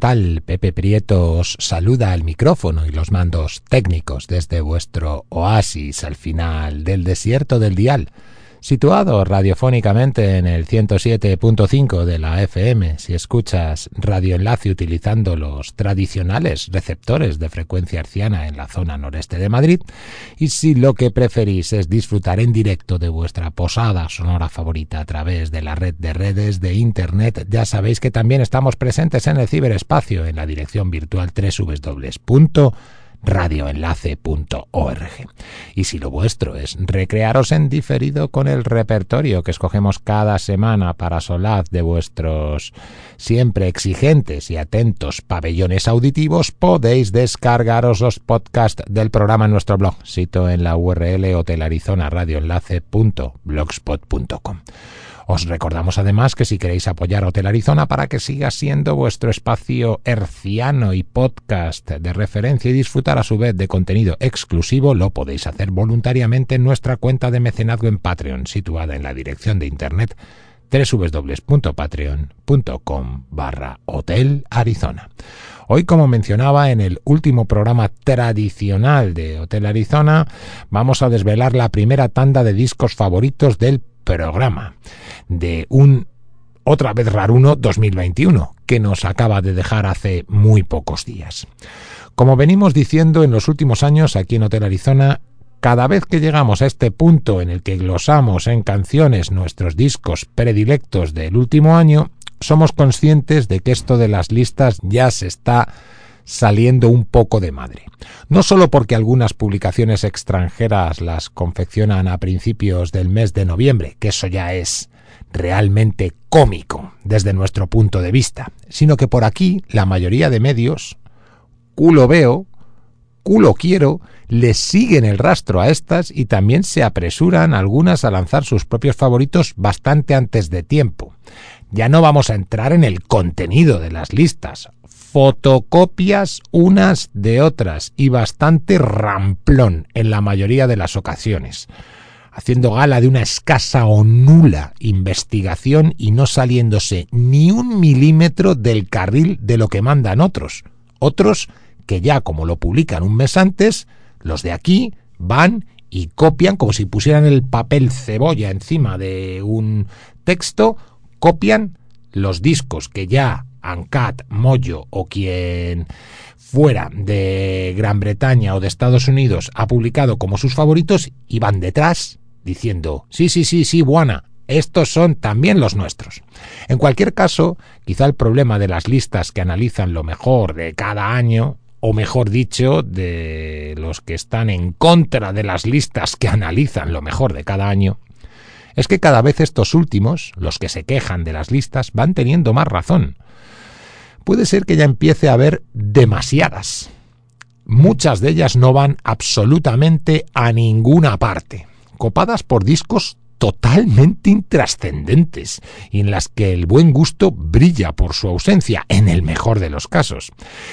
tal? Pepe Prieto os saluda al micrófono y los mandos técnicos desde vuestro oasis al final del desierto del dial situado radiofónicamente en el 107.5 de la FM si escuchas radioenlace utilizando los tradicionales receptores de frecuencia arciana en la zona noreste de Madrid y si lo que preferís es disfrutar en directo de vuestra posada sonora favorita a través de la red de redes de internet ya sabéis que también estamos presentes en el ciberespacio en la dirección virtual www radioenlace.org. Y si lo vuestro es recrearos en diferido con el repertorio que escogemos cada semana para solaz de vuestros siempre exigentes y atentos pabellones auditivos, podéis descargaros los podcasts del programa en nuestro blog, sito en la URL hotelarizonarradioenlace.blogspot.com. Os recordamos además que si queréis apoyar Hotel Arizona para que siga siendo vuestro espacio herciano y podcast de referencia y disfrutar a su vez de contenido exclusivo, lo podéis hacer voluntariamente en nuestra cuenta de mecenazgo en Patreon, situada en la dirección de internet www.patreon.com barra Hotel Arizona. Hoy, como mencionaba en el último programa tradicional de Hotel Arizona, vamos a desvelar la primera tanda de discos favoritos del programa de un otra vez raruno 2021 que nos acaba de dejar hace muy pocos días. Como venimos diciendo en los últimos años aquí en Hotel Arizona, cada vez que llegamos a este punto en el que glosamos en canciones nuestros discos predilectos del último año, somos conscientes de que esto de las listas ya se está saliendo un poco de madre. No solo porque algunas publicaciones extranjeras las confeccionan a principios del mes de noviembre, que eso ya es realmente cómico desde nuestro punto de vista, sino que por aquí la mayoría de medios, culo veo, culo quiero, le siguen el rastro a estas y también se apresuran algunas a lanzar sus propios favoritos bastante antes de tiempo. Ya no vamos a entrar en el contenido de las listas, fotocopias unas de otras y bastante ramplón en la mayoría de las ocasiones, haciendo gala de una escasa o nula investigación y no saliéndose ni un milímetro del carril de lo que mandan otros. Otros que ya como lo publican un mes antes, los de aquí van y copian como si pusieran el papel cebolla encima de un texto, copian los discos que ya ANCAT, Moyo o quien fuera de Gran Bretaña o de Estados Unidos ha publicado como sus favoritos y van detrás diciendo, sí, sí, sí, sí, buena, estos son también los nuestros. En cualquier caso, quizá el problema de las listas que analizan lo mejor de cada año, o mejor dicho, de los que están en contra de las listas que analizan lo mejor de cada año, es que cada vez estos últimos, los que se quejan de las listas, van teniendo más razón puede ser que ya empiece a haber demasiadas. Muchas de ellas no van absolutamente a ninguna parte, copadas por discos totalmente intrascendentes y en las que el buen gusto brilla por su ausencia, en el mejor de los casos.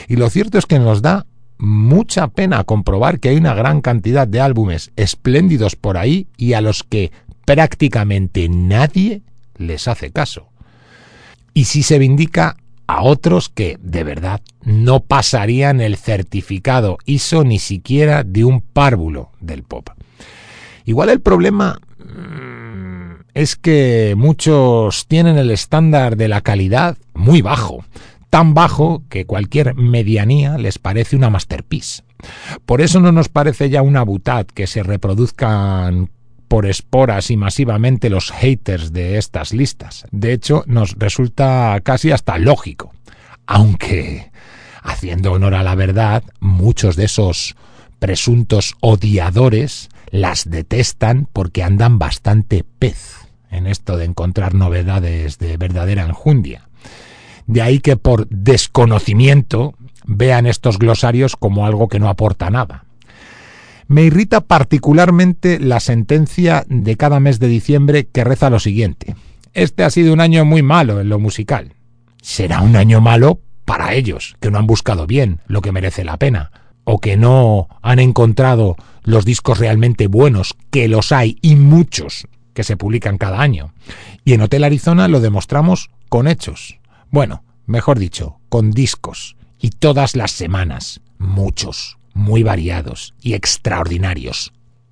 Y lo cierto es que nos da mucha pena comprobar que hay una gran cantidad de álbumes espléndidos por ahí y a los que prácticamente nadie les hace caso. Y si se vindica a otros que, de verdad, no pasarían el certificado ISO ni siquiera de un párvulo del pop. Igual el problema mm, es que muchos tienen el estándar de la calidad muy bajo, tan bajo que cualquier medianía les parece una masterpiece. Por eso no nos parece ya una butad que se reproduzcan por esporas y masivamente los haters de estas listas. De hecho, nos resulta casi hasta lógico. Aunque, haciendo honor a la verdad, muchos de esos presuntos odiadores las detestan porque andan bastante pez en esto de encontrar novedades de verdadera enjundia. De ahí que por desconocimiento vean estos glosarios como algo que no aporta nada. Me irrita particularmente la sentencia de cada mes de diciembre que reza lo siguiente. Este ha sido un año muy malo en lo musical. Será un año malo para ellos, que no han buscado bien lo que merece la pena, o que no han encontrado los discos realmente buenos, que los hay y muchos que se publican cada año. Y en Hotel Arizona lo demostramos con hechos. Bueno, mejor dicho, con discos, y todas las semanas, muchos, muy variados y extraordinarios,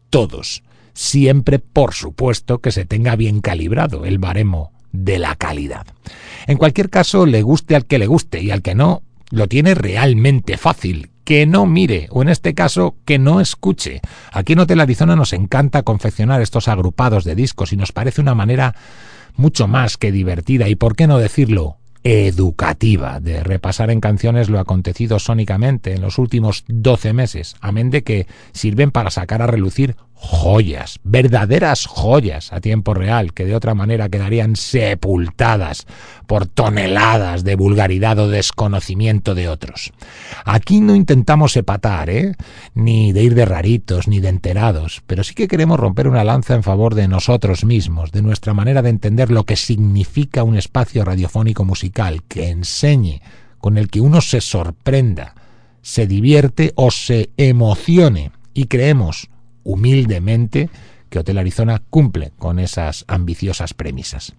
todos, siempre por supuesto que se tenga bien calibrado el baremo de la calidad. En cualquier caso, le guste al que le guste y al que no, lo tiene realmente fácil. Que no mire, o en este caso, que no escuche. Aquí en Hotel Arizona nos encanta confeccionar estos agrupados de discos y nos parece una manera mucho más que divertida y, por qué no decirlo, educativa. De repasar en canciones lo acontecido sónicamente en los últimos 12 meses, amén de que sirven para sacar a relucir joyas, verdaderas joyas a tiempo real, que de otra manera quedarían sepultadas por toneladas de vulgaridad o desconocimiento de otros. Aquí no intentamos epatar, ¿eh? ni de ir de raritos, ni de enterados, pero sí que queremos romper una lanza en favor de nosotros mismos, de nuestra manera de entender lo que significa un espacio radiofónico musical que enseñe, con el que uno se sorprenda, se divierte o se emocione y creemos humildemente que Hotel Arizona cumple con esas ambiciosas premisas.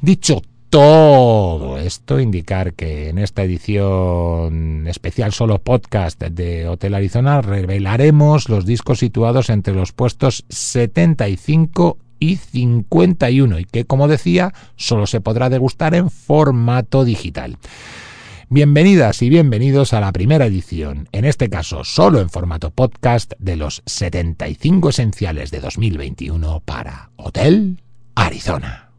Dicho todo esto, indicar que en esta edición especial solo podcast de Hotel Arizona revelaremos los discos situados entre los puestos 75 y 51 y que, como decía, solo se podrá degustar en formato digital. Bienvenidas y bienvenidos a la primera edición, en este caso solo en formato podcast, de los 75 esenciales de 2021 para Hotel Arizona.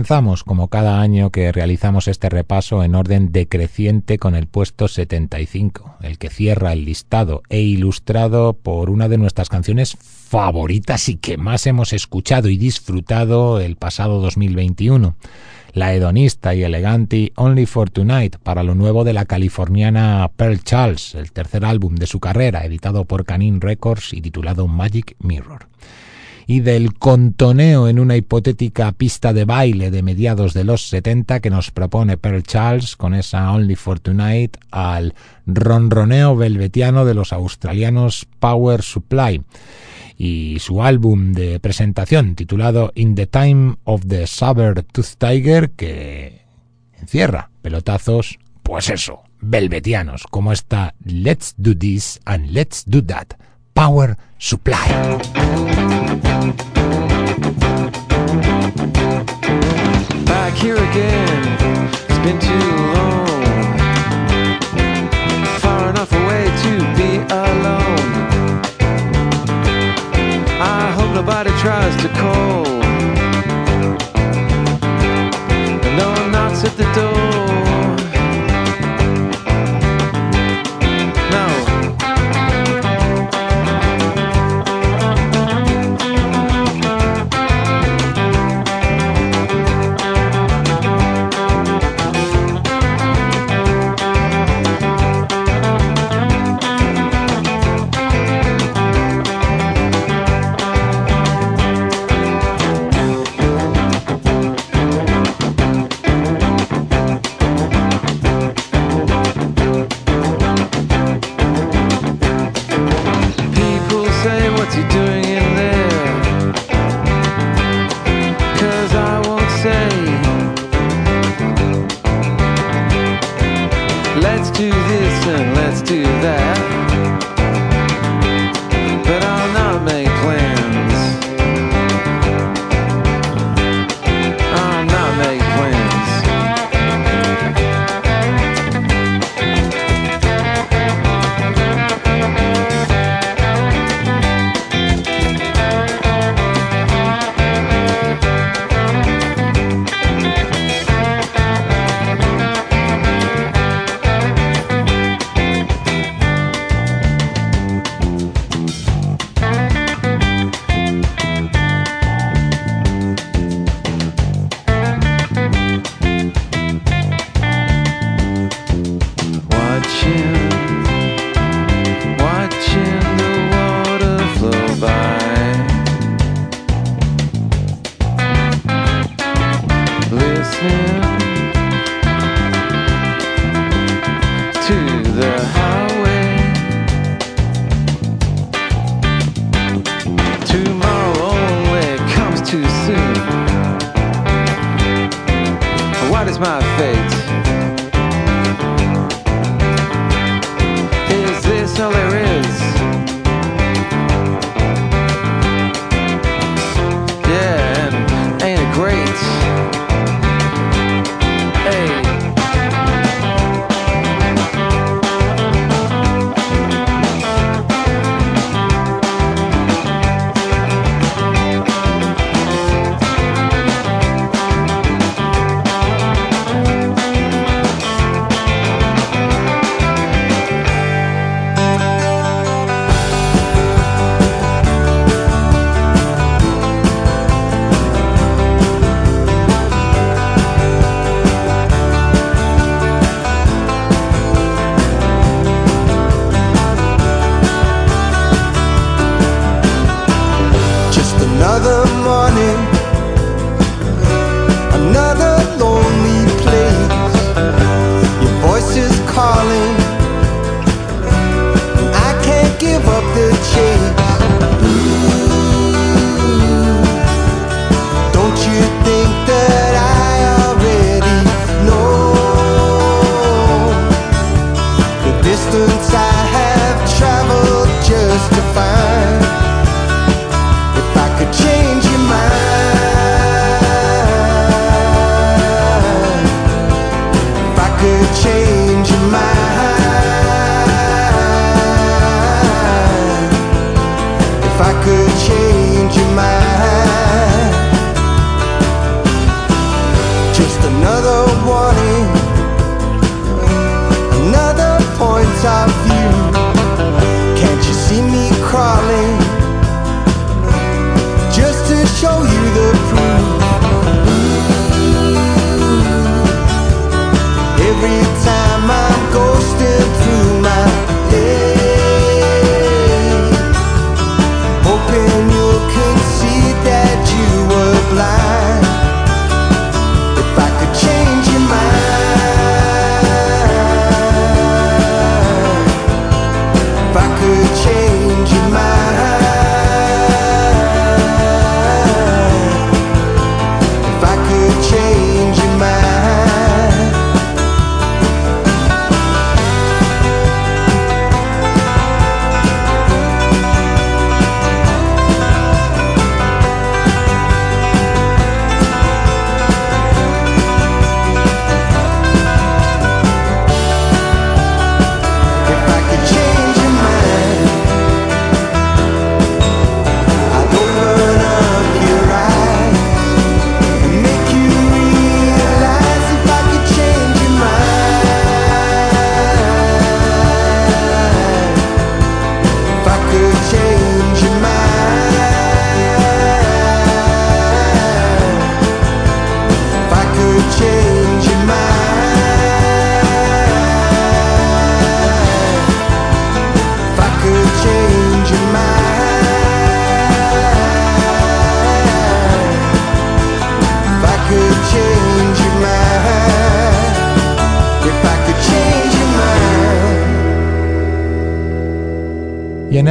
Comenzamos, como cada año que realizamos este repaso, en orden decreciente con el puesto 75, el que cierra el listado e ilustrado por una de nuestras canciones favoritas y que más hemos escuchado y disfrutado el pasado 2021 la hedonista y elegante Only for Tonight para lo nuevo de la californiana Pearl Charles, el tercer álbum de su carrera, editado por Canine Records y titulado Magic Mirror y del contoneo en una hipotética pista de baile de mediados de los 70 que nos propone Pearl Charles con esa Only for Tonight al ronroneo velvetiano de los australianos Power Supply y su álbum de presentación titulado In the Time of the Saber Tooth Tiger que encierra pelotazos, pues eso, velvetianos, como esta Let's Do This and Let's Do That Power Supply. Back here again, it's been too long. Far enough away to be alone. I hope nobody tries to call. No knocks at the door.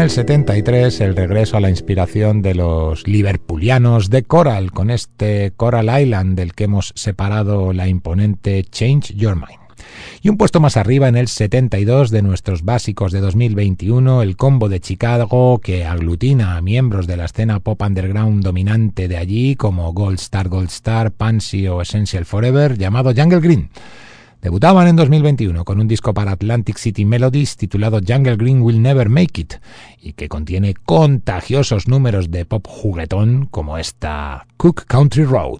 El 73 el regreso a la inspiración de los liverpulianos de Coral, con este Coral Island del que hemos separado la imponente Change Your Mind. Y un puesto más arriba en el 72 de nuestros básicos de 2021, el combo de Chicago que aglutina a miembros de la escena pop underground dominante de allí como Gold Star Gold Star, Pansy o Essential Forever, llamado Jungle Green. Debutaban en 2021 con un disco para Atlantic City Melodies titulado Jungle Green Will Never Make It y que contiene contagiosos números de pop juguetón como esta Cook Country Road.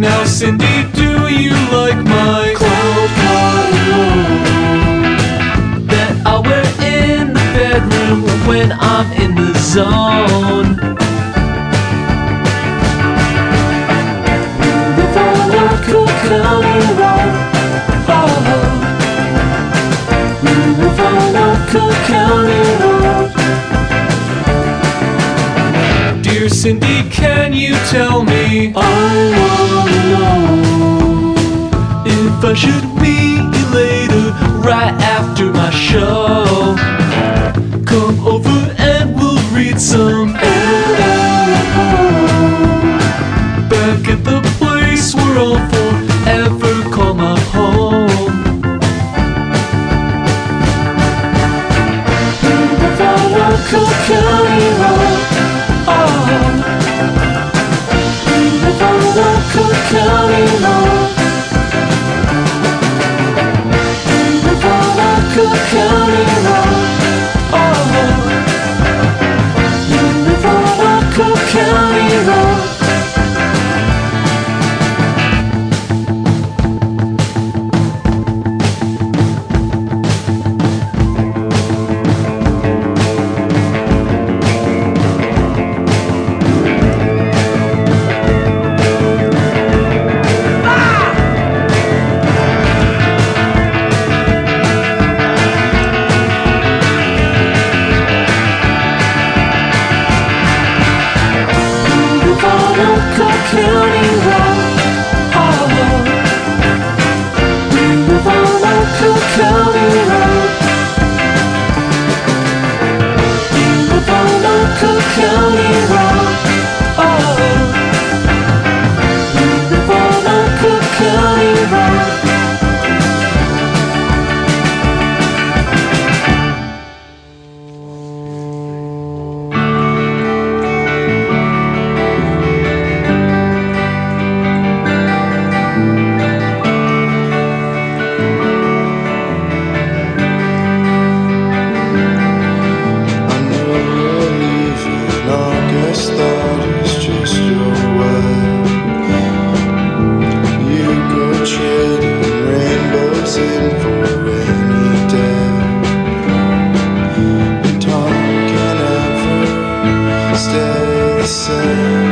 Now, Cindy, do you like my cloud that I wear in the bedroom when I'm in the zone? A county road, a county road. Cindy, can you tell me? I wanna know if I should meet you later, right after my show. Come over and we'll read some. Back at the place where I'll forever call my home. If I like Thank you.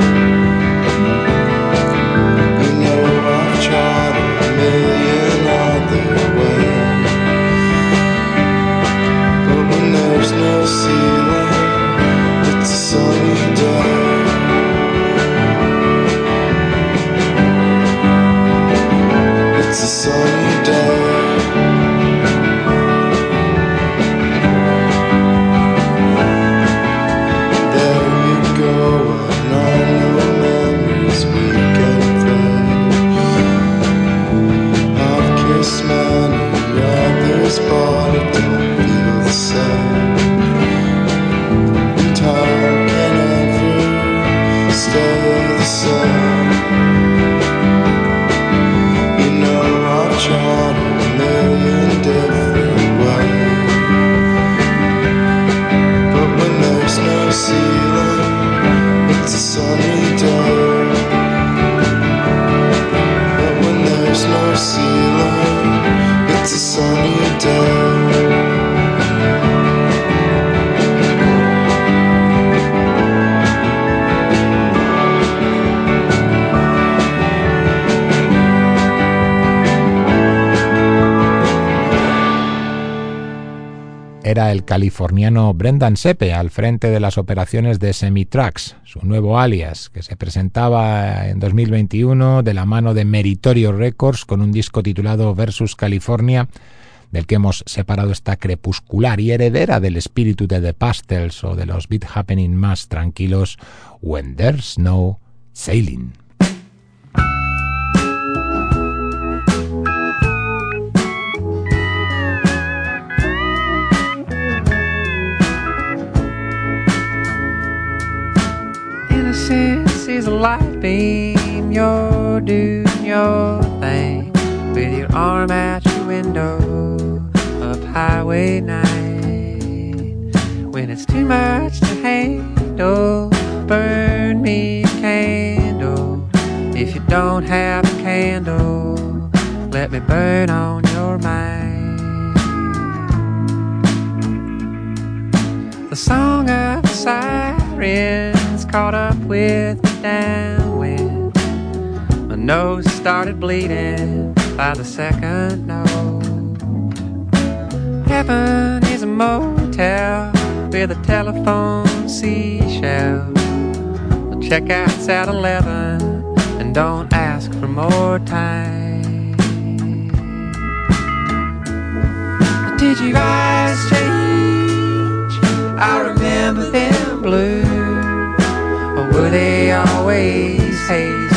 El californiano Brendan Sepe al frente de las operaciones de Semitrax, su nuevo alias, que se presentaba en 2021 de la mano de Meritorio Records con un disco titulado Versus California, del que hemos separado esta crepuscular y heredera del espíritu de The Pastels o de los beat happening más tranquilos When There's No Sailing. Light beam, you're doing your thing with your arm out your window up Highway 9. When it's too much to handle, burn me a candle. If you don't have a candle, let me burn started bleeding by the second note. Heaven is a motel with a telephone seashell. The checkout's at 11 and don't ask for more time. Did your eyes change? I remember them blue. Or were they always hazel?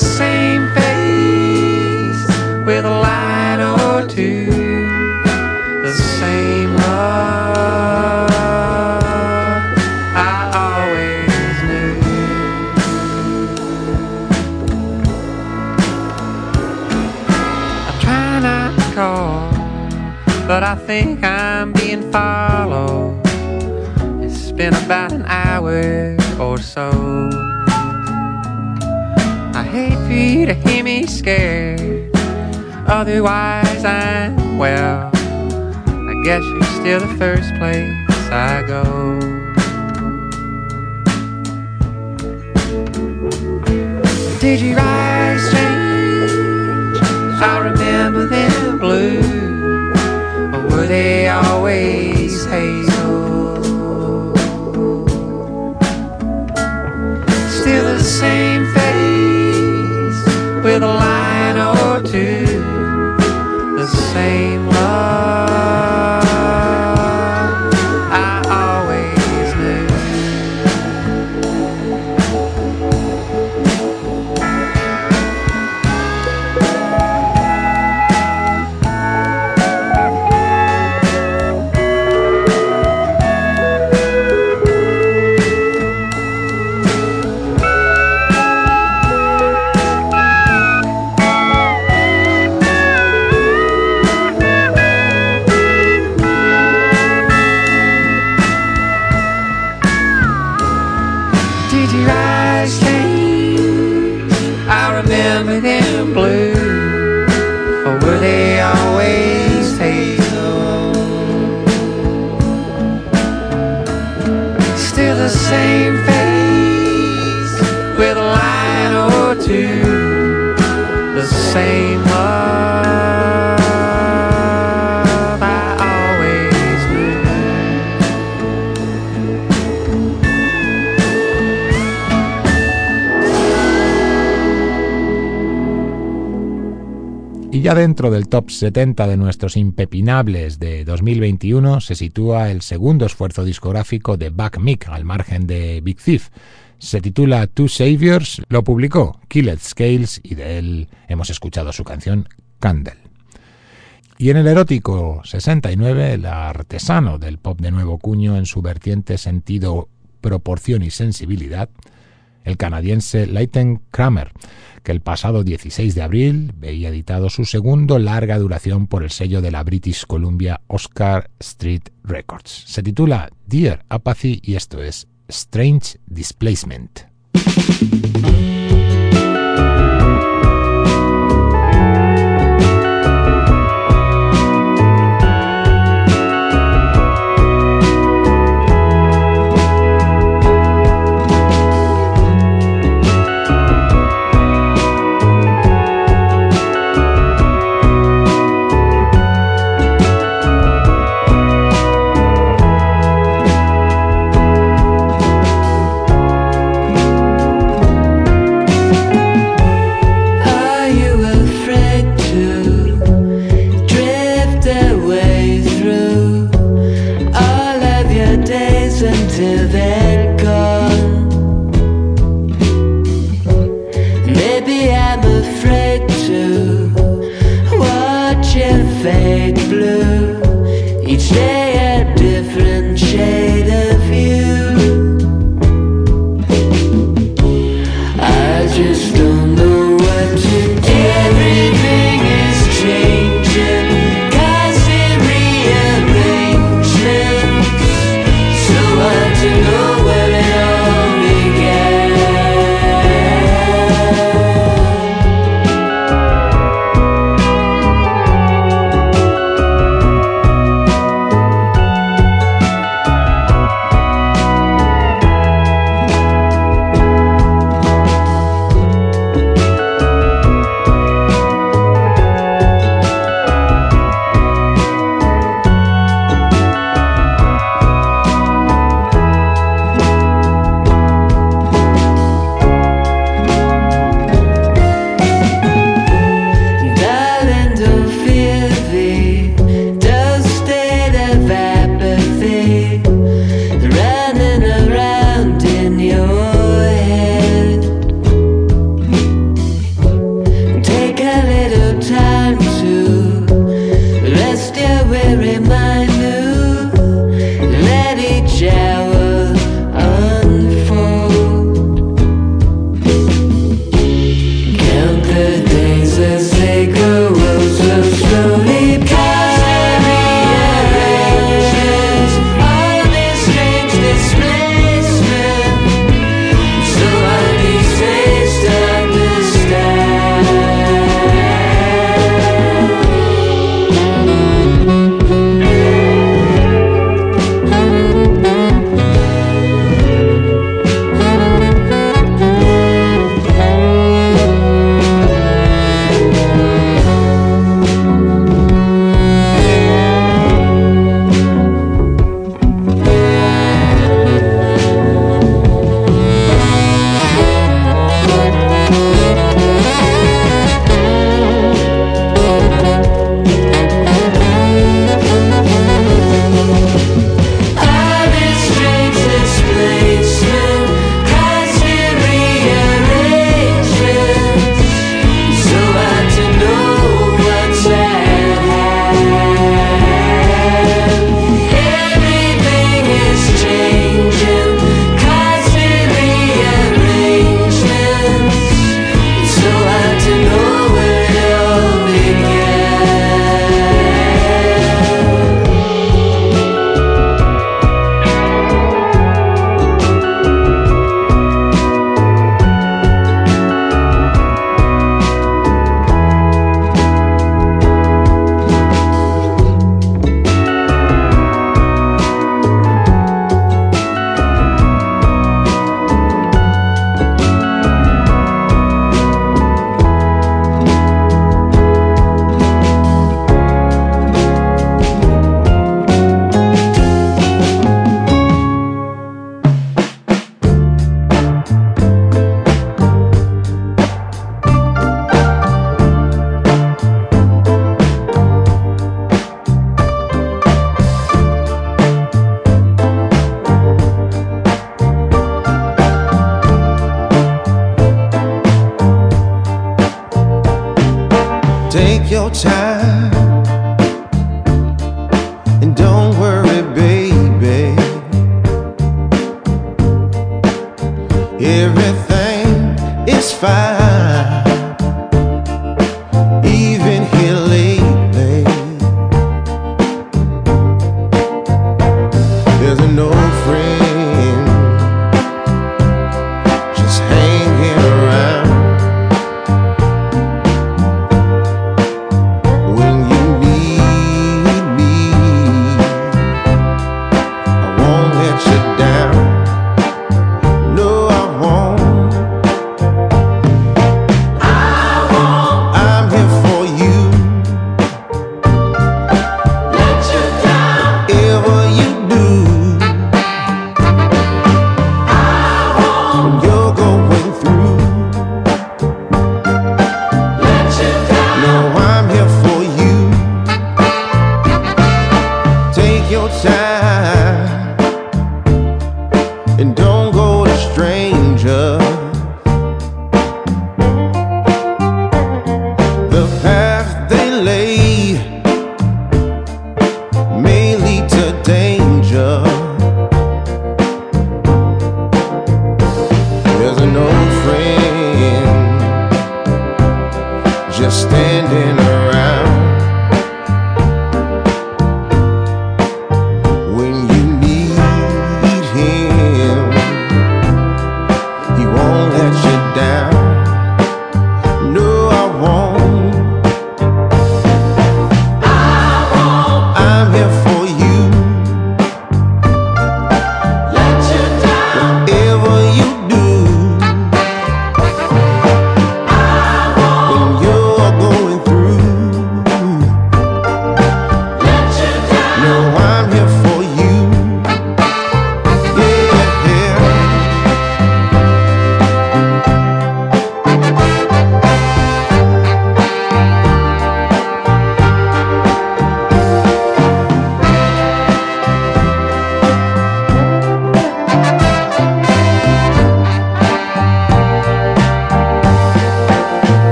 Same face with a line or two. The same love I always knew. I try not to call, but I think I'm being followed. It's been about an hour or so. Hate for you to hear me scared. Otherwise, I'm well. I guess you're still the first place I go. Did your eyes change? I remember them blue. Or were they always hazel? Still the same with a line or two. The same ya dentro del top 70 de nuestros impepinables de 2021 se sitúa el segundo esfuerzo discográfico de Buck Mick al margen de Big Thief. Se titula Two Saviors, lo publicó Killed Scales y de él hemos escuchado su canción Candle. Y en el erótico 69, el artesano del pop de nuevo cuño en su vertiente sentido, proporción y sensibilidad, el canadiense Leighton Kramer, que el pasado 16 de abril veía editado su segundo larga duración por el sello de la British Columbia Oscar Street Records. Se titula Dear Apathy y esto es Strange Displacement.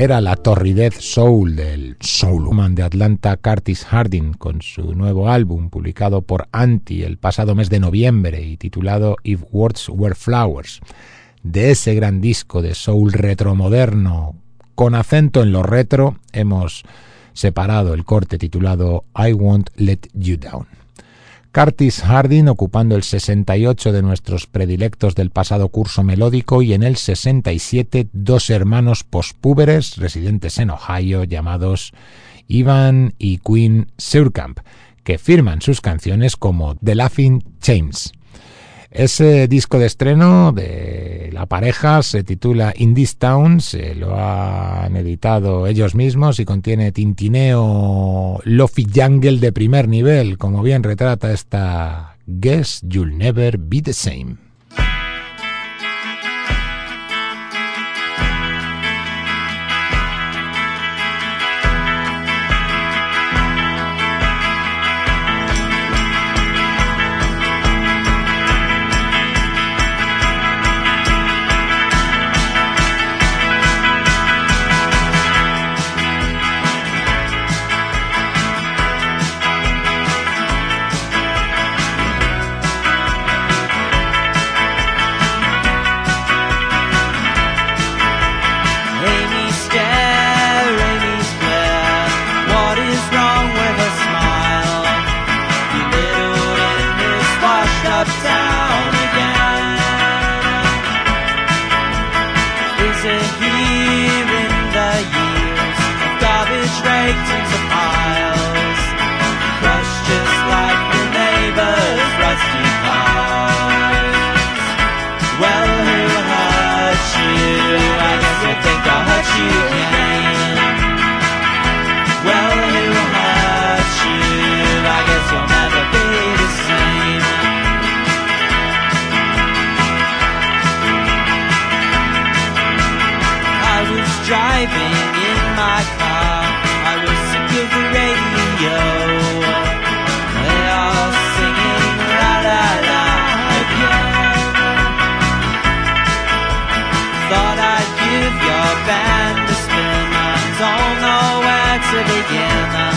era la torridez soul del soulman de Atlanta Curtis Harding con su nuevo álbum publicado por Anti el pasado mes de noviembre y titulado If Words Were Flowers. De ese gran disco de soul retromoderno con acento en lo retro hemos separado el corte titulado I Won't Let You Down. Curtis Hardin ocupando el 68 de nuestros predilectos del pasado curso melódico y en el 67 dos hermanos pospúberes residentes en Ohio llamados Ivan y Quinn Surkamp, que firman sus canciones como The Laughing James. Ese disco de estreno de la pareja se titula In This Town, se lo han editado ellos mismos y contiene tintineo lofi jungle de primer nivel, como bien retrata esta Guess You'll Never Be the Same. together.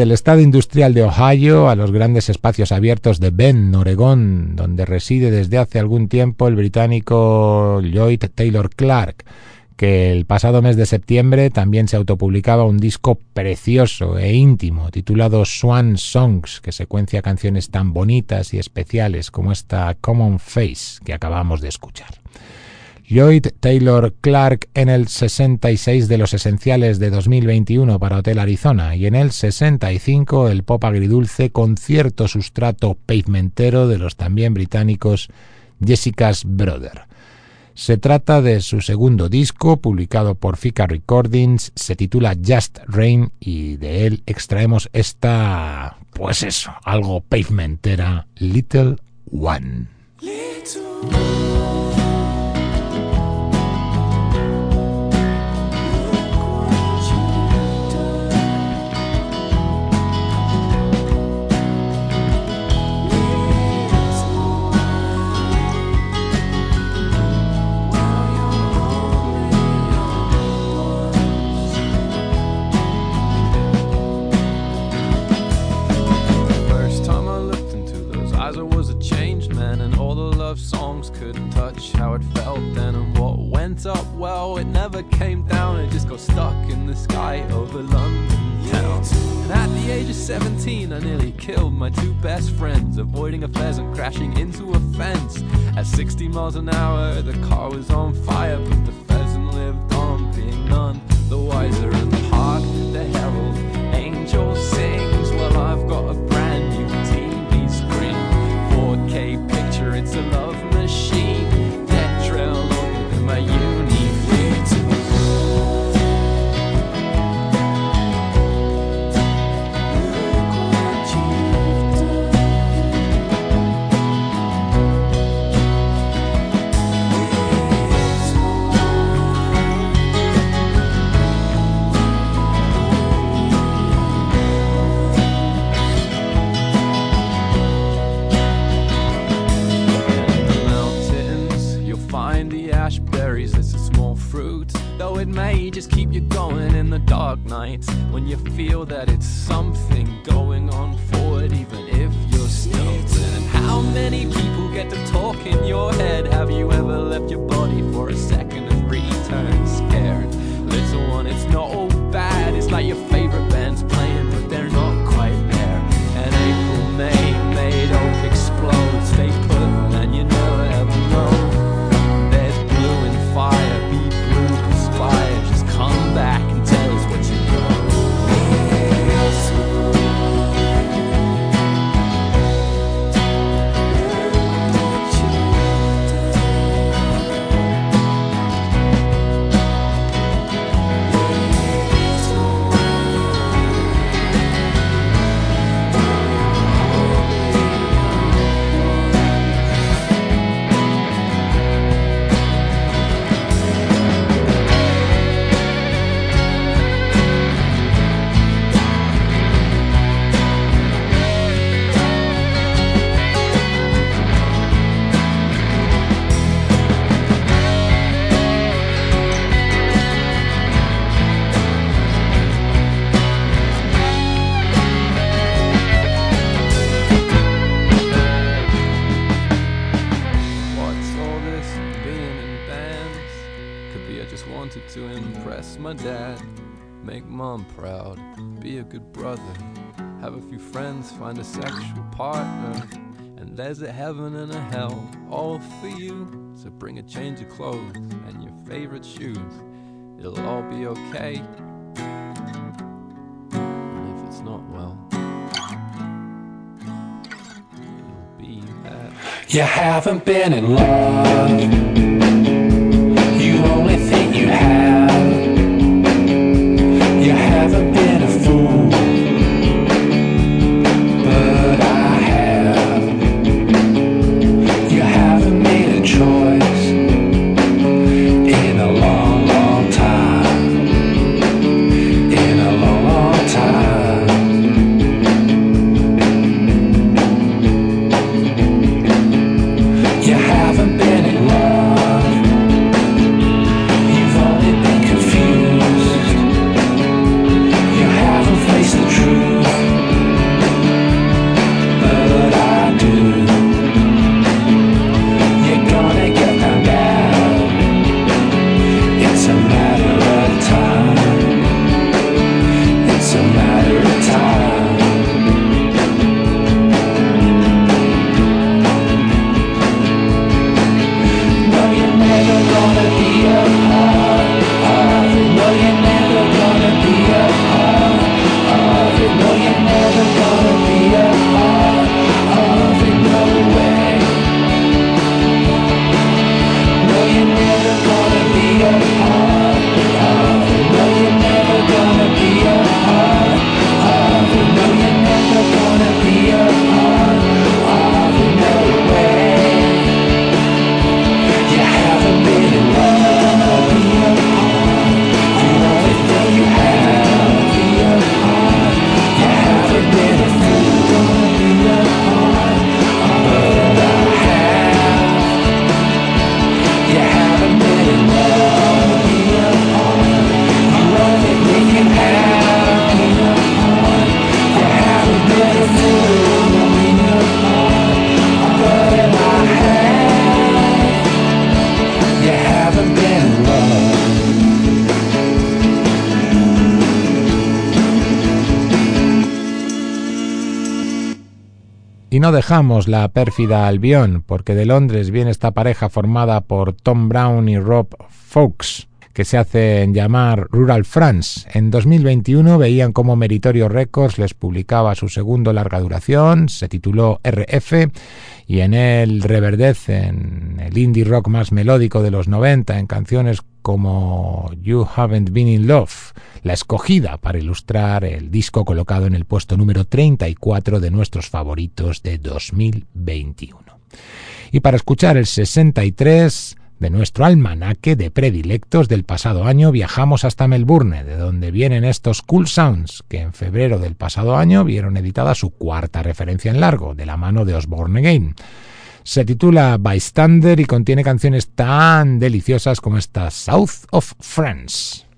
Del estado industrial de Ohio a los grandes espacios abiertos de Bend, Oregón, donde reside desde hace algún tiempo el británico Lloyd Taylor Clark, que el pasado mes de septiembre también se autopublicaba un disco precioso e íntimo titulado Swan Songs, que secuencia canciones tan bonitas y especiales como esta Common Face que acabamos de escuchar. Lloyd Taylor Clark en el 66 de los esenciales de 2021 para Hotel Arizona y en el 65 el pop agridulce con cierto sustrato pavementero de los también británicos Jessica's Brother. Se trata de su segundo disco, publicado por Fika Recordings, se titula Just Rain y de él extraemos esta, pues eso, algo pavementera, Little One. First love songs couldn't touch how it felt then. And what went up, well, it never came down, it just got stuck in the sky over London town. And at the age of 17, I nearly killed my two best friends, avoiding a pheasant crashing into a fence. At 60 miles an hour, the car was on fire, but the pheasant lived on, being none the wiser. And the herald angel feel that it's your clothes and your favorite shoes. It'll all be okay. And if it's not, well, it'll be that. You haven't been in love. dejamos la pérfida Albion, porque de Londres viene esta pareja formada por Tom Brown y Rob Fawkes que se hacen llamar Rural France. En 2021 veían cómo Meritorio Records les publicaba su segundo larga duración, se tituló RF, y en él reverdecen el indie rock más melódico de los 90 en canciones como You Haven't Been in Love, la escogida para ilustrar el disco colocado en el puesto número 34 de nuestros favoritos de 2021. Y para escuchar el 63, de nuestro almanaque de predilectos del pasado año viajamos hasta Melbourne, de donde vienen estos Cool Sounds, que en febrero del pasado año vieron editada su cuarta referencia en largo, de la mano de Osborne Again. Se titula Bystander y contiene canciones tan deliciosas como esta South of France.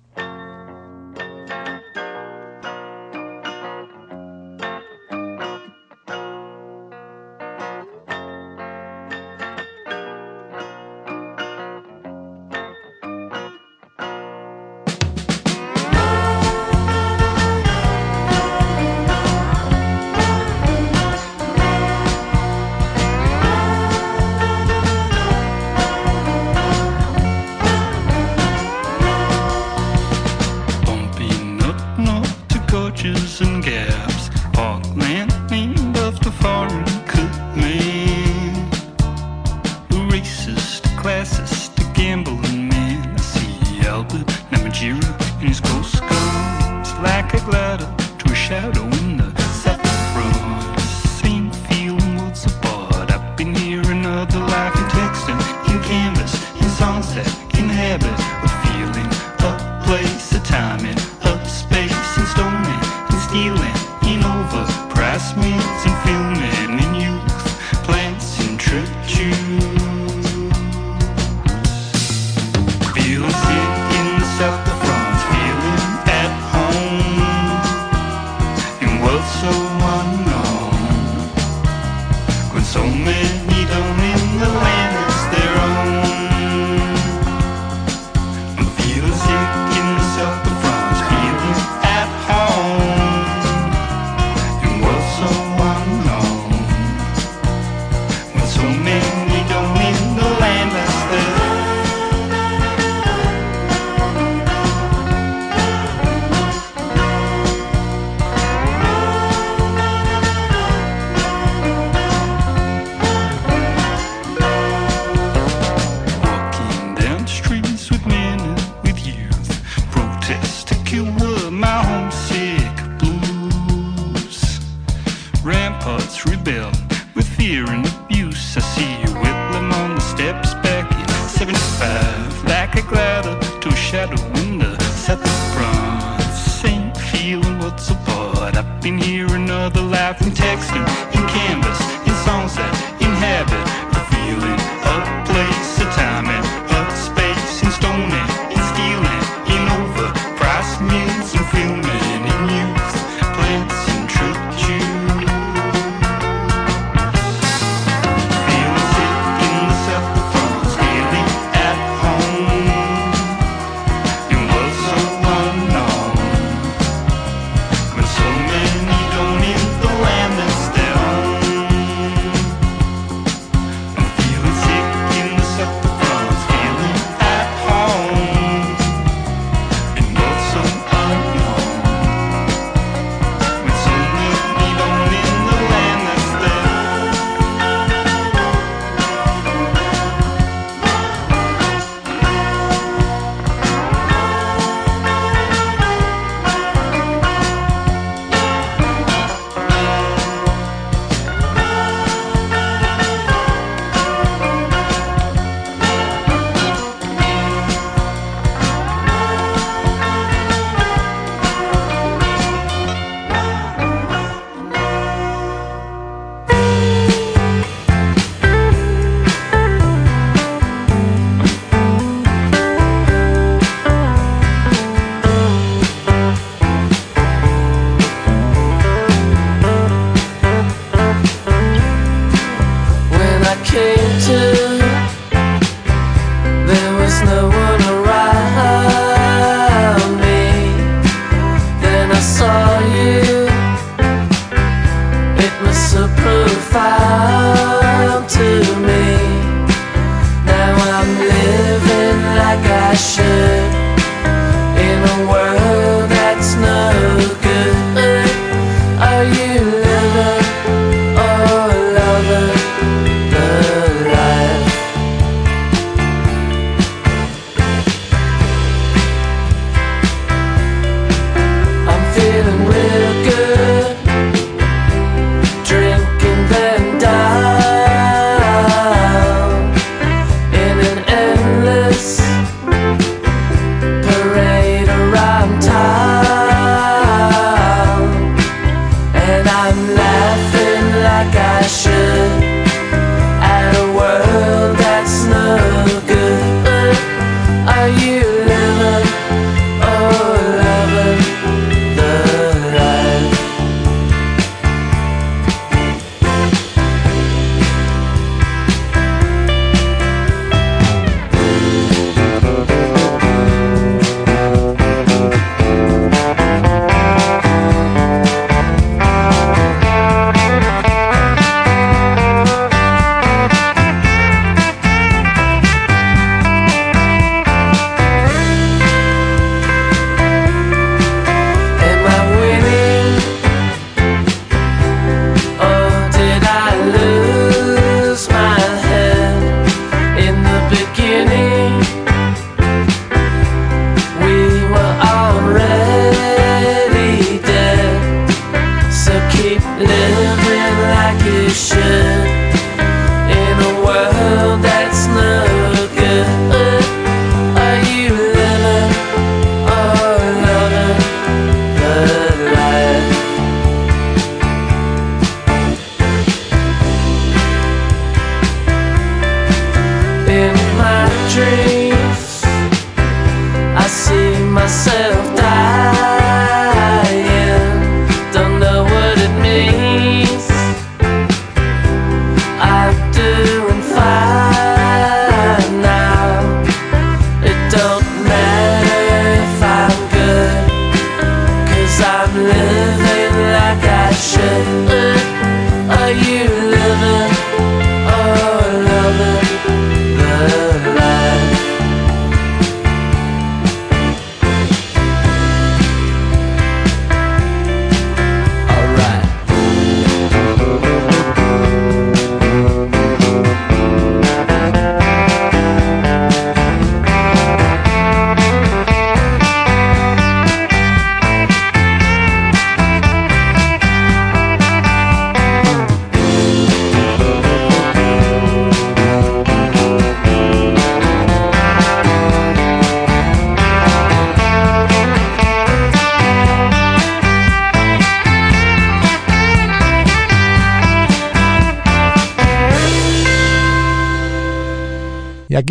是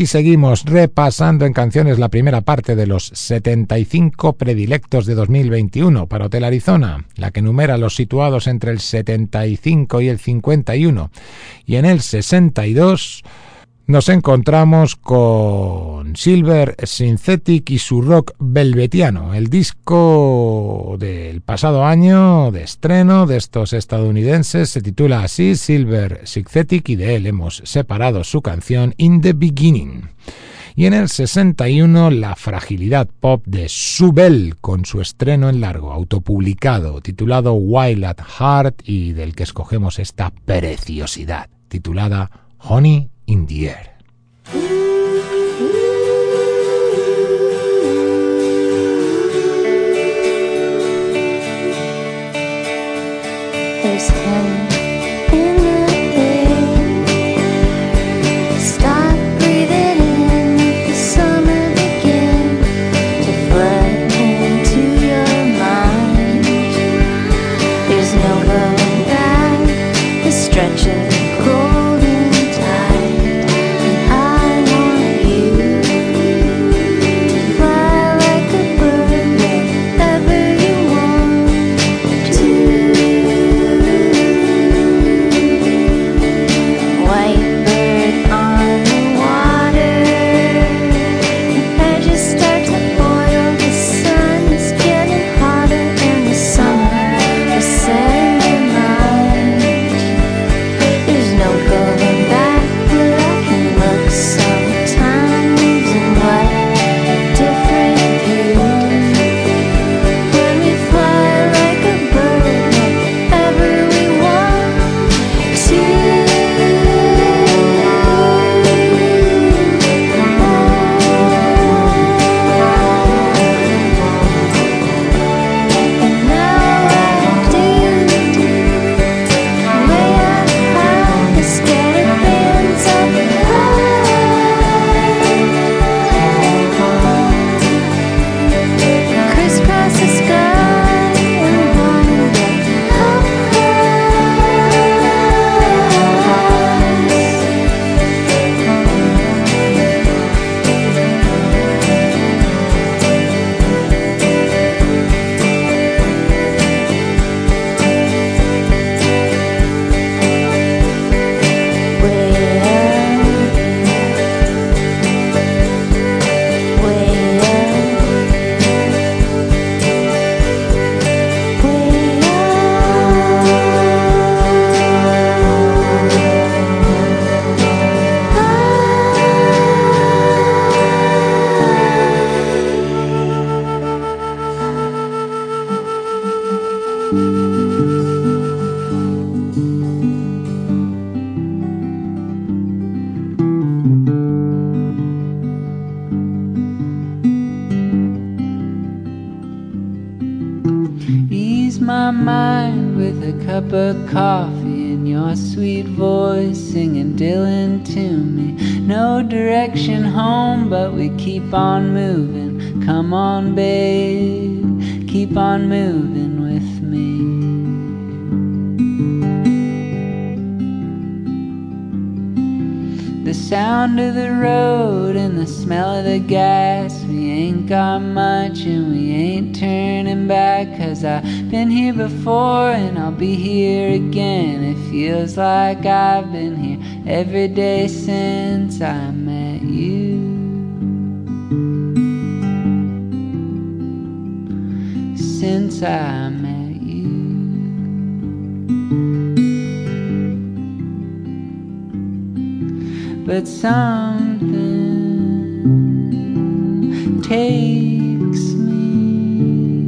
aquí seguimos repasando en canciones la primera parte de los 75 predilectos de 2021 para Hotel Arizona, la que numera los situados entre el 75 y el 51. Y en el 62 nos encontramos con Silver Synthetic y su rock velvetiano, el disco del pasado año de estreno de estos estadounidenses se titula así Silver Synthetic y de él hemos separado su canción In the Beginning. Y en el 61 la fragilidad pop de Subel con su estreno en largo, autopublicado, titulado Wild at Heart y del que escogemos esta preciosidad, titulada Honey in the Air. Met you. but something takes me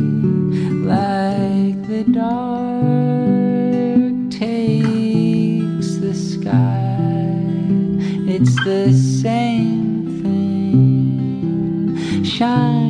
like the dark takes the sky. It's the same thing shining,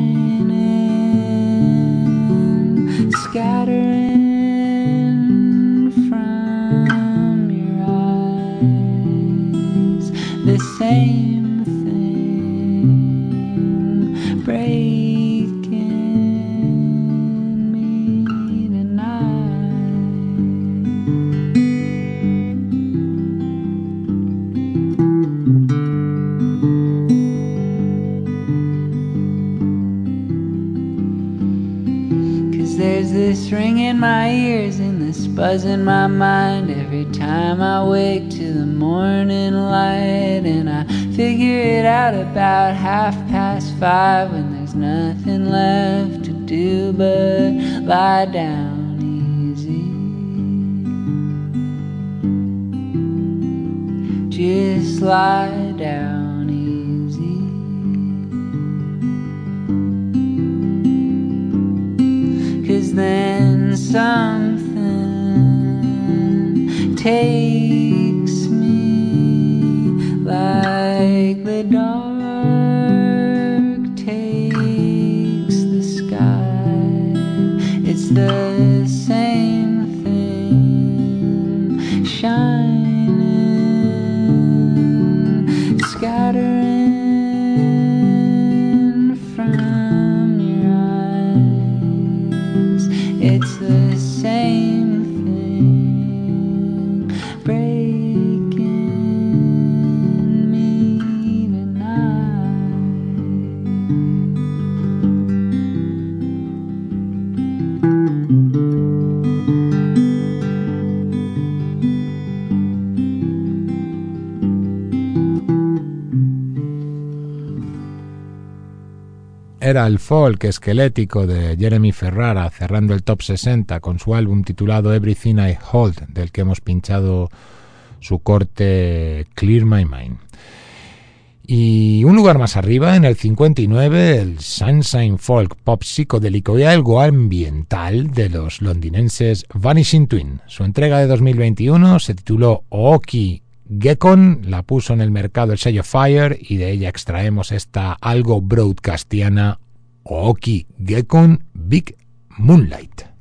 in my mind every time I wake to the morning light. And I figure it out about half past five when there's nothing left to do but lie down El folk esquelético de Jeremy Ferrara cerrando el top 60 con su álbum titulado Everything I Hold, del que hemos pinchado su corte Clear My Mind. Y un lugar más arriba, en el 59, el Sunshine Folk Pop psicodélico y algo ambiental de los londinenses Vanishing Twin. Su entrega de 2021 se tituló Ooki Gekon, la puso en el mercado el sello Fire y de ella extraemos esta algo broadcastiana Ooki Gekon Big Moonlight.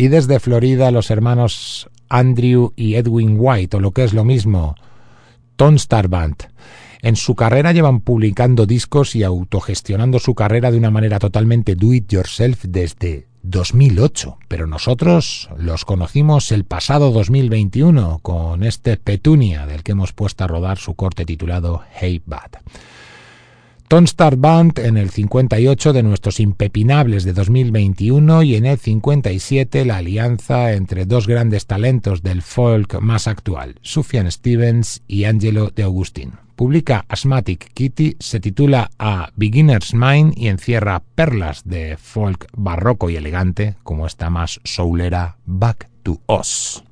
Y desde Florida los hermanos Andrew y Edwin White, o lo que es lo mismo, Tom Star Band. En su carrera llevan publicando discos y autogestionando su carrera de una manera totalmente do it yourself desde 2008, pero nosotros los conocimos el pasado 2021 con este Petunia del que hemos puesto a rodar su corte titulado Hey Bad. Tonstar Band en el 58 de nuestros impepinables de 2021 y en el 57 la alianza entre dos grandes talentos del folk más actual, Sufjan Stevens y Angelo de Agustín. Publica Asthmatic Kitty, se titula A Beginner's Mind y encierra perlas de folk barroco y elegante como esta más soulera Back to Us.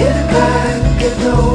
Get back, get nowhere.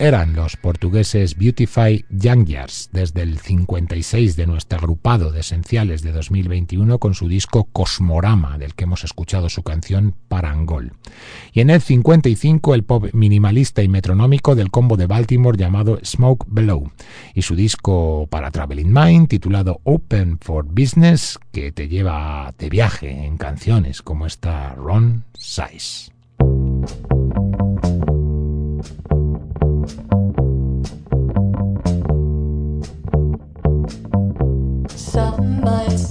Eran los portugueses Beautify Youngers desde el 56 de nuestro agrupado de esenciales de 2021 con su disco Cosmorama, del que hemos escuchado su canción Parangol. Y en el 55 el pop minimalista y metronómico del combo de Baltimore llamado Smoke Below y su disco para Traveling Mind titulado Open for Business que te lleva de viaje en canciones como esta Ron Size. Somebody.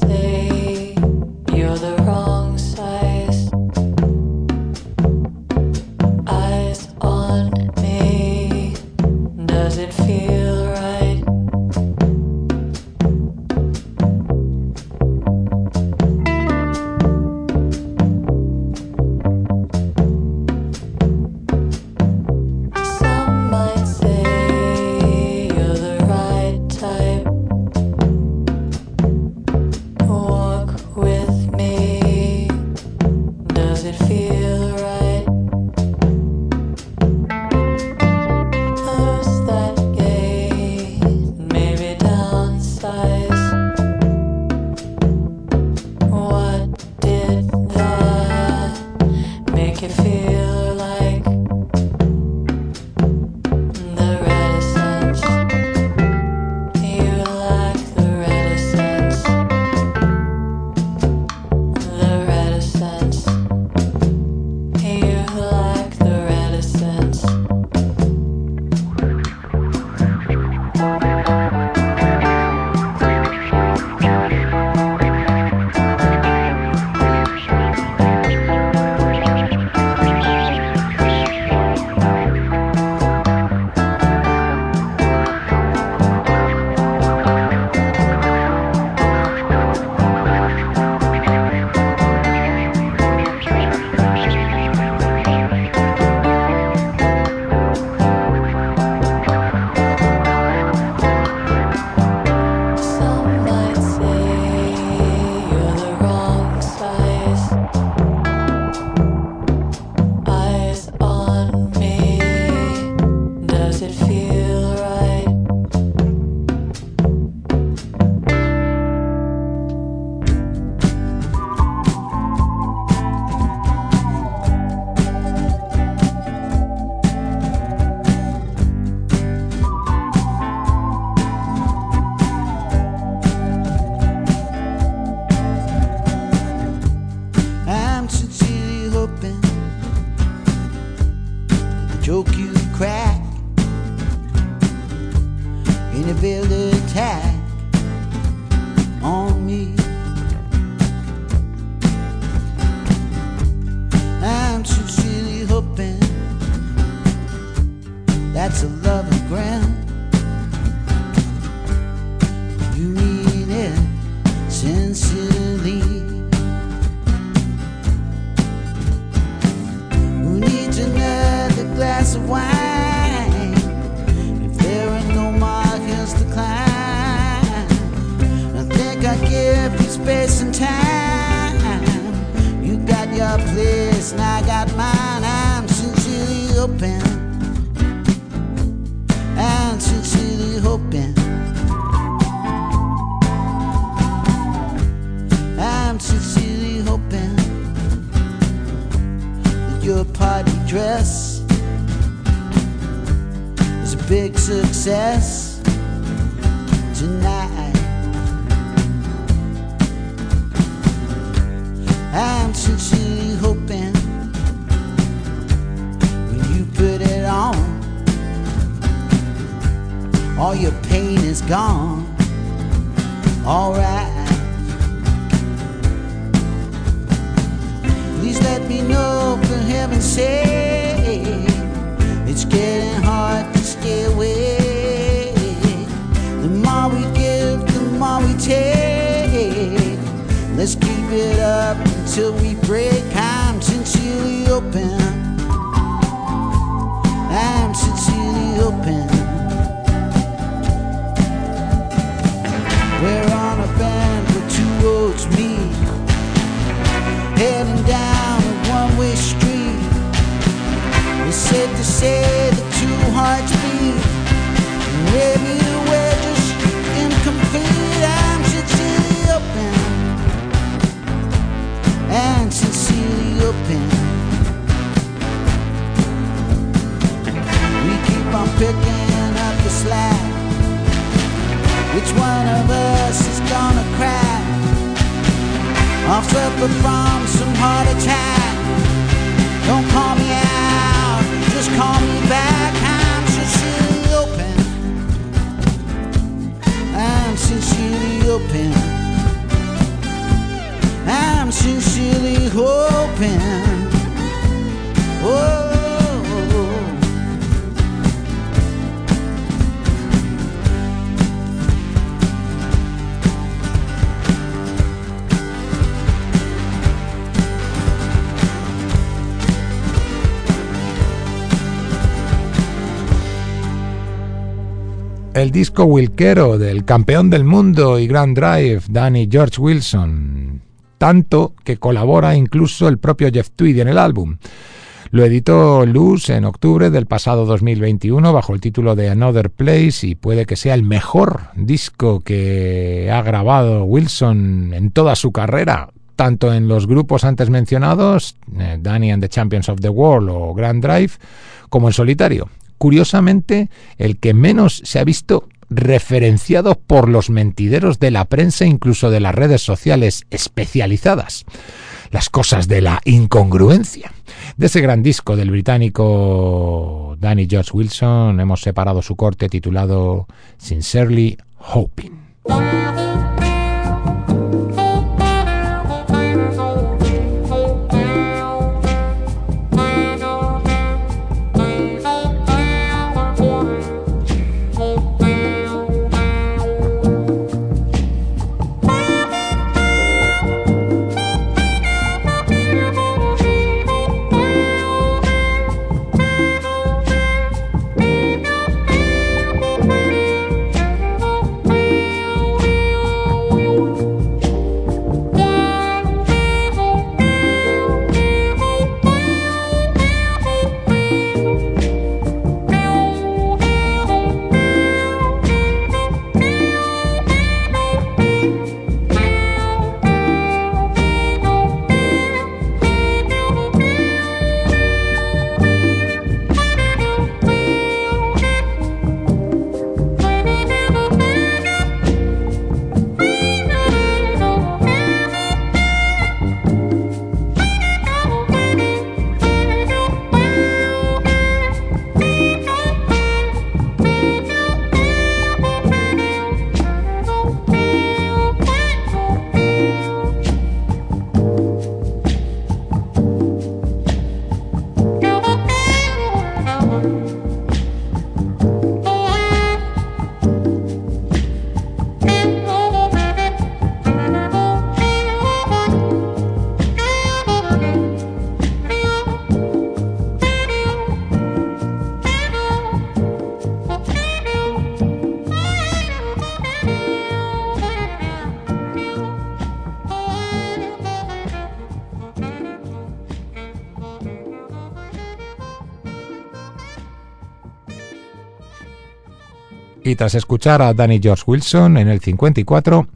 Disco Wilkero del campeón del mundo y Grand Drive, Danny George Wilson, tanto que colabora incluso el propio Jeff Tweedy en el álbum. Lo editó Luz en octubre del pasado 2021 bajo el título de Another Place y puede que sea el mejor disco que ha grabado Wilson en toda su carrera, tanto en los grupos antes mencionados, eh, Danny and the Champions of the World o Grand Drive, como en solitario. Curiosamente, el que menos se ha visto referenciado por los mentideros de la prensa, incluso de las redes sociales especializadas. Las cosas de la incongruencia. De ese gran disco del británico Danny George Wilson hemos separado su corte titulado Sincerely Hoping. Tras escuchar a Danny George Wilson en el 54,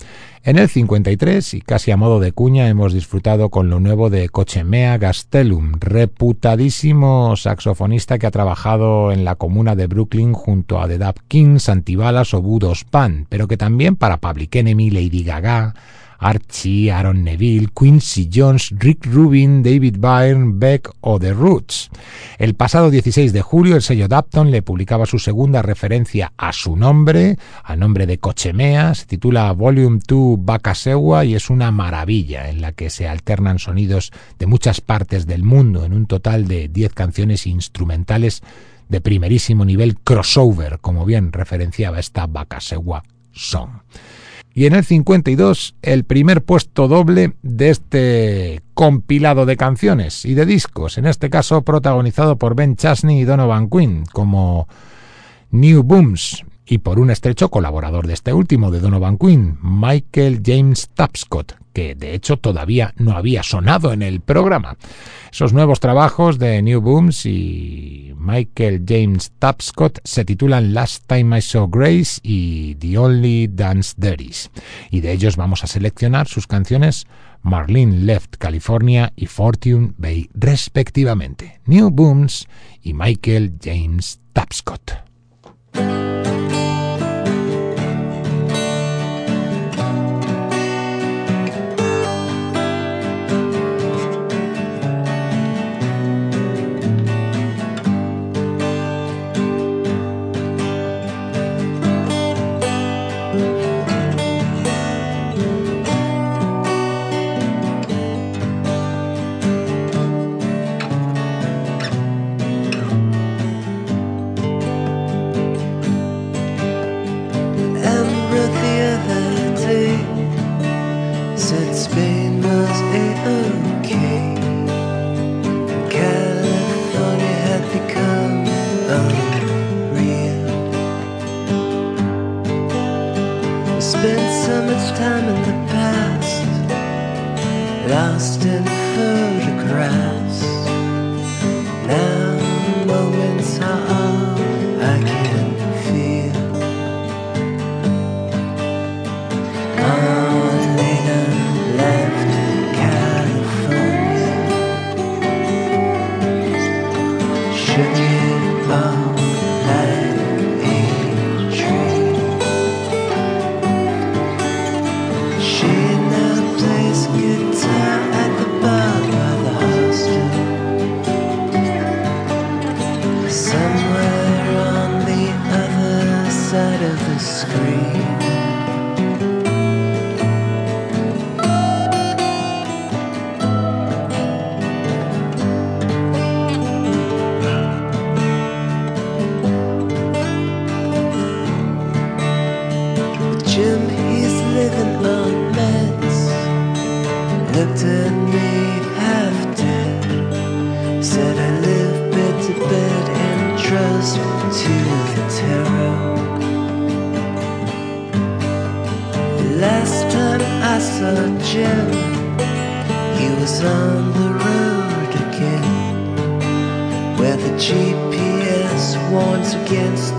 en el 53, y casi a modo de cuña, hemos disfrutado con lo nuevo de Cochemea Gastelum, reputadísimo saxofonista que ha trabajado en la comuna de Brooklyn junto a The Dap Kings, Antibalas o Budos Pan, pero que también para Public Enemy, Lady Gaga, Archie, Aaron Neville, Quincy Jones, Rick Rubin, David Byrne, Beck o The Roots. El pasado 16 de julio el sello Dapton le publicaba su segunda referencia a su nombre, al nombre de Cochemea, se titula Volume 2 Bacasewa y es una maravilla en la que se alternan sonidos de muchas partes del mundo en un total de 10 canciones instrumentales de primerísimo nivel crossover, como bien referenciaba esta Bacasewa Song y en el 52 el primer puesto doble de este compilado de canciones y de discos, en este caso protagonizado por Ben Chasney y Donovan Quinn como New Booms y por un estrecho colaborador de este último, de Donovan Quinn, Michael James Tapscott, que de hecho todavía no había sonado en el programa. Esos nuevos trabajos de New Booms y Michael James Tapscott se titulan Last Time I Saw Grace y The Only Dance There y de ellos vamos a seleccionar sus canciones Marlene Left California y Fortune Bay respectivamente. New Booms y Michael James Tapscott. Lost in photographs. GPS warns against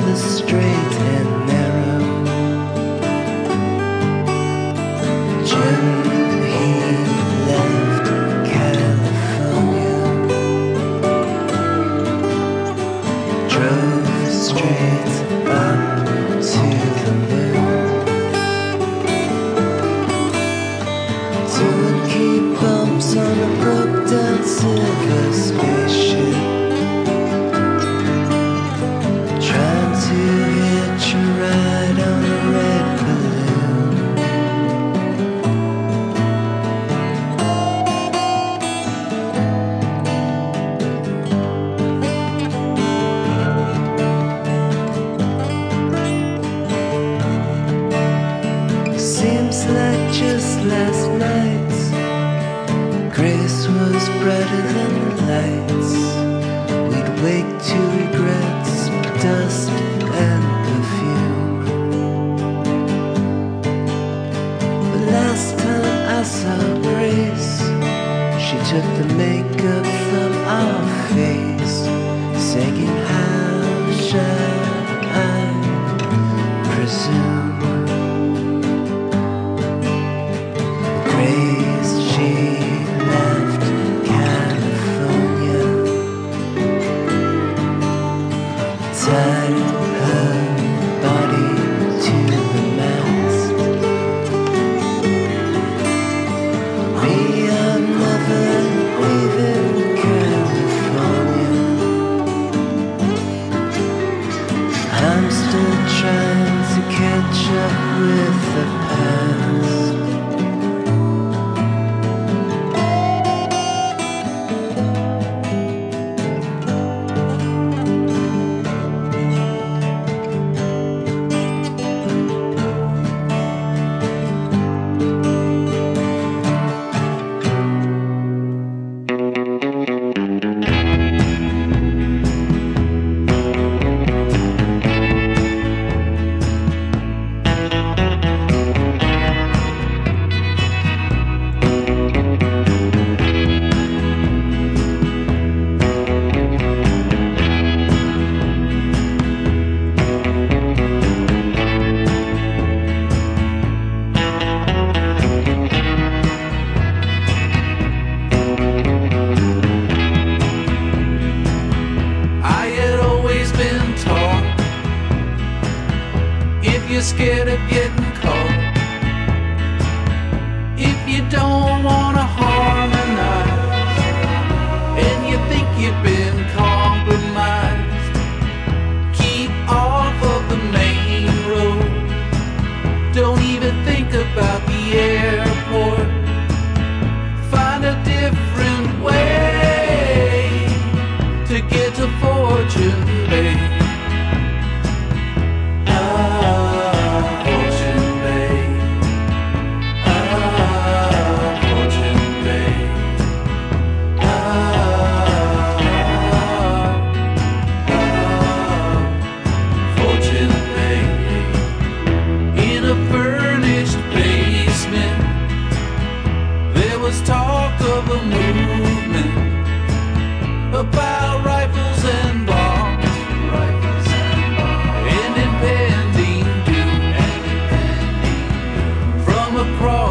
across.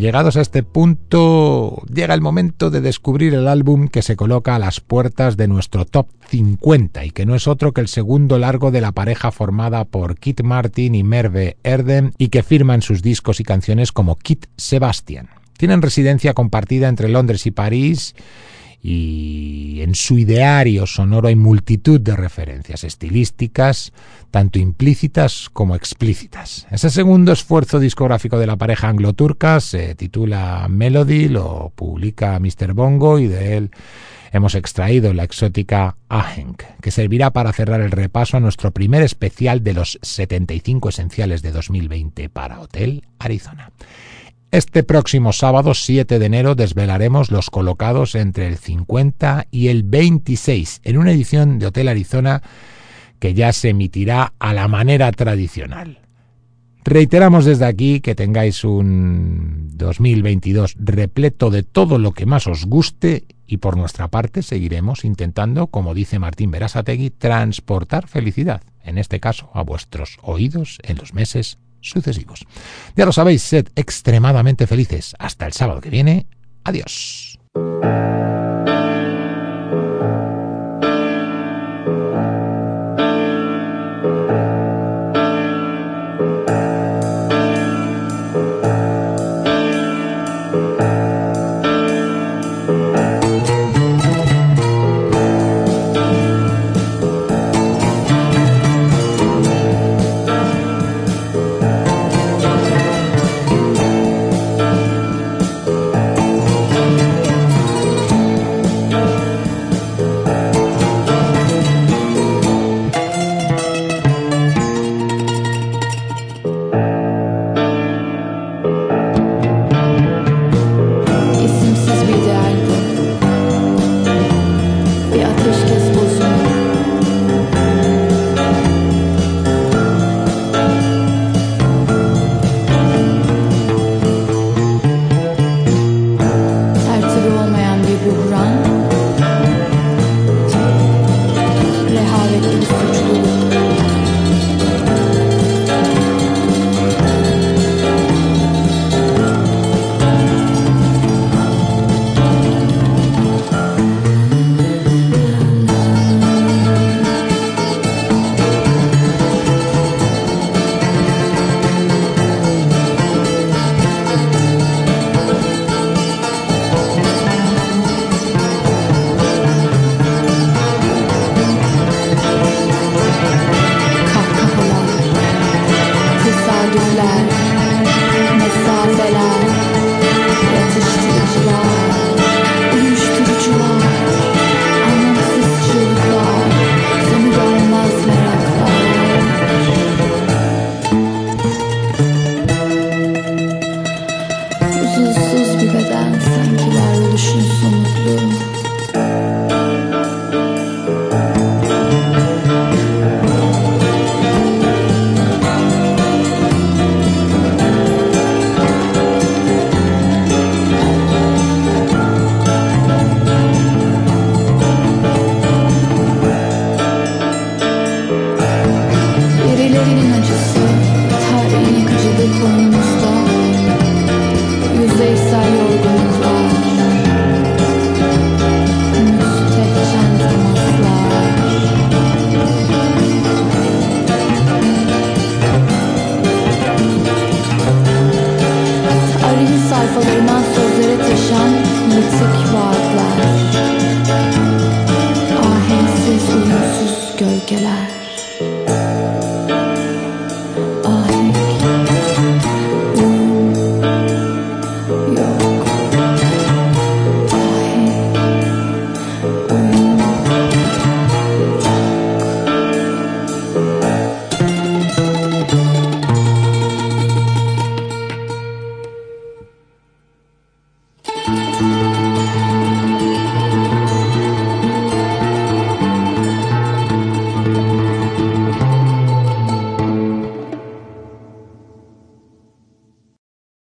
Llegados a este punto, llega el momento de descubrir el álbum que se coloca a las puertas de nuestro top 50 y que no es otro que el segundo largo de la pareja formada por Kit Martin y Merve Erden y que firman sus discos y canciones como Kit Sebastian. Tienen residencia compartida entre Londres y París y en su ideario sonoro hay multitud de referencias estilísticas, tanto implícitas como explícitas. Ese segundo esfuerzo discográfico de la pareja anglo-turca se titula Melody, lo publica Mr. Bongo y de él hemos extraído la exótica Ahenk, que servirá para cerrar el repaso a nuestro primer especial de los 75 esenciales de 2020 para Hotel Arizona. Este próximo sábado 7 de enero desvelaremos los colocados entre el 50 y el 26 en una edición de Hotel Arizona que ya se emitirá a la manera tradicional. Reiteramos desde aquí que tengáis un 2022 repleto de todo lo que más os guste y por nuestra parte seguiremos intentando, como dice Martín Berasategui, transportar felicidad, en este caso a vuestros oídos en los meses sucesivos. Ya lo sabéis, sed extremadamente felices. Hasta el sábado que viene. Adiós.